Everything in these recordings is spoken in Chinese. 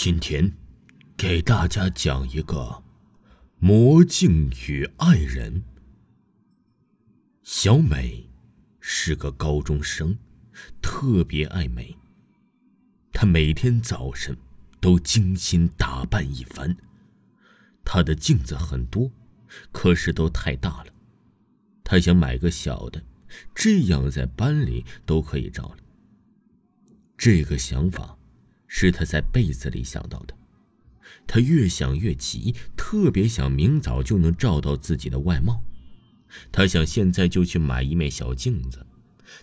今天给大家讲一个魔镜与爱人。小美是个高中生，特别爱美。她每天早晨都精心打扮一番。她的镜子很多，可是都太大了。她想买个小的，这样在班里都可以照了。这个想法。是他在被子里想到的，他越想越急，特别想明早就能照到自己的外貌。他想现在就去买一面小镜子。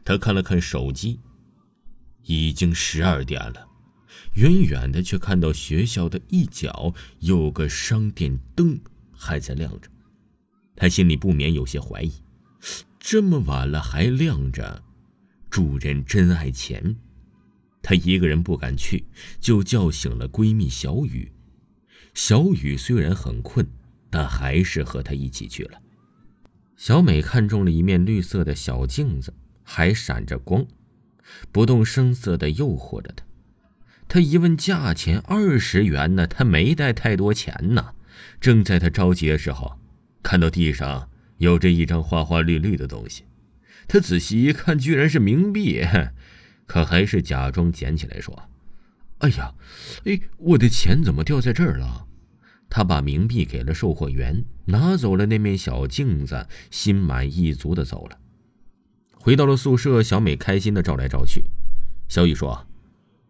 他看了看手机，已经十二点了。远远的却看到学校的一角有个商店灯还在亮着，他心里不免有些怀疑：这么晚了还亮着，主人真爱钱。她一个人不敢去，就叫醒了闺蜜小雨。小雨虽然很困，但还是和她一起去了。小美看中了一面绿色的小镜子，还闪着光，不动声色地诱惑着她。她一问价钱，二十元呢？她没带太多钱呢。正在她着急的时候，看到地上有着一张花花绿绿的东西，她仔细一看，居然是冥币。可还是假装捡起来说：“哎呀，哎，我的钱怎么掉在这儿了？”他把冥币给了售货员，拿走了那面小镜子，心满意足的走了。回到了宿舍，小美开心的照来照去。小雨说：“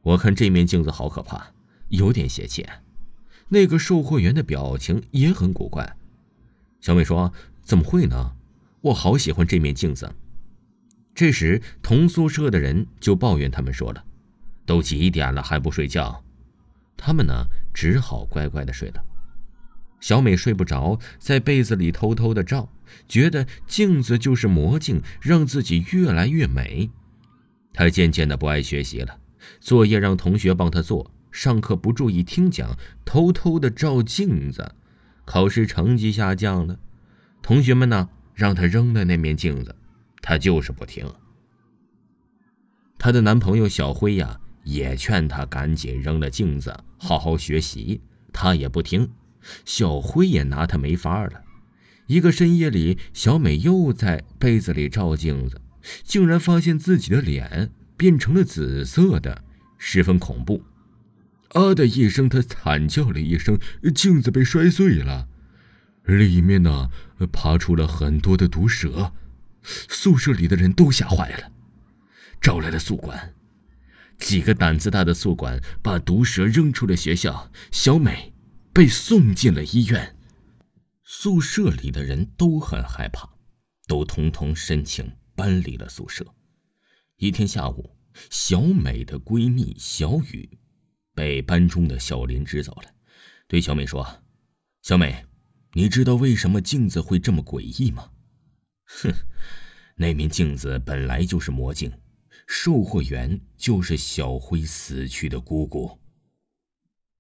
我看这面镜子好可怕，有点邪气。”那个售货员的表情也很古怪。小美说：“怎么会呢？我好喜欢这面镜子。”这时，同宿舍的人就抱怨他们说了：“都几点了还不睡觉？”他们呢，只好乖乖的睡了。小美睡不着，在被子里偷偷的照，觉得镜子就是魔镜，让自己越来越美。她渐渐的不爱学习了，作业让同学帮她做，上课不注意听讲，偷偷的照镜子，考试成绩下降了。同学们呢，让她扔了那面镜子。她就是不听。她的男朋友小辉呀，也劝她赶紧扔了镜子，好好学习。她也不听，小辉也拿她没法了。一个深夜里，小美又在被子里照镜子，竟然发现自己的脸变成了紫色的，十分恐怖。啊的一声，她惨叫了一声，镜子被摔碎了，里面呢，爬出了很多的毒蛇。宿舍里的人都吓坏了，找来了宿管。几个胆子大的宿管把毒蛇扔出了学校，小美被送进了医院。宿舍里的人都很害怕，都通通申请搬离了宿舍。一天下午，小美的闺蜜小雨被班中的小林支走了，对小美说：“小美，你知道为什么镜子会这么诡异吗？”哼，那面镜子本来就是魔镜，售货员就是小辉死去的姑姑。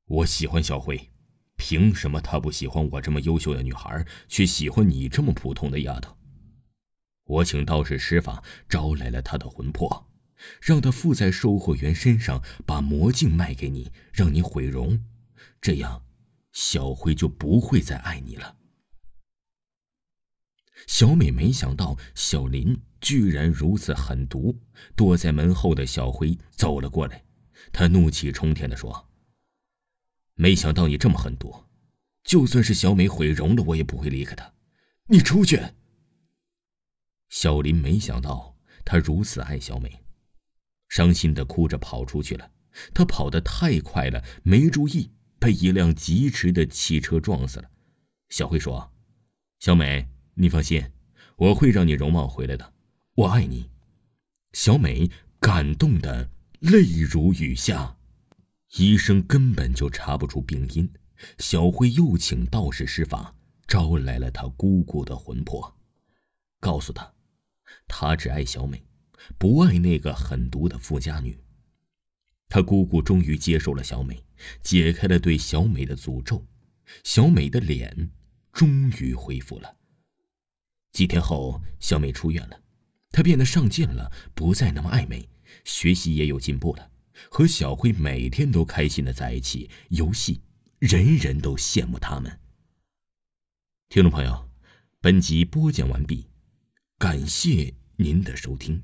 我喜欢小辉，凭什么他不喜欢我这么优秀的女孩，却喜欢你这么普通的丫头？我请道士施法招来了他的魂魄，让他附在售货员身上，把魔镜卖给你，让你毁容，这样小辉就不会再爱你了。小美没想到小林居然如此狠毒，躲在门后的小辉走了过来，他怒气冲天的说：“没想到你这么狠毒，就算是小美毁容了，我也不会离开她。你出去！”小林没想到他如此爱小美，伤心的哭着跑出去了。他跑得太快了，没注意被一辆疾驰的汽车撞死了。小辉说：“小美。”你放心，我会让你容貌回来的。我爱你，小美感动的泪如雨下。医生根本就查不出病因，小辉又请道士施法，招来了他姑姑的魂魄，告诉他，他只爱小美，不爱那个狠毒的富家女。他姑姑终于接受了小美，解开了对小美的诅咒，小美的脸终于恢复了。几天后，小美出院了，她变得上进了，不再那么爱美，学习也有进步了。和小辉每天都开心的在一起游戏，人人都羡慕他们。听众朋友，本集播讲完毕，感谢您的收听。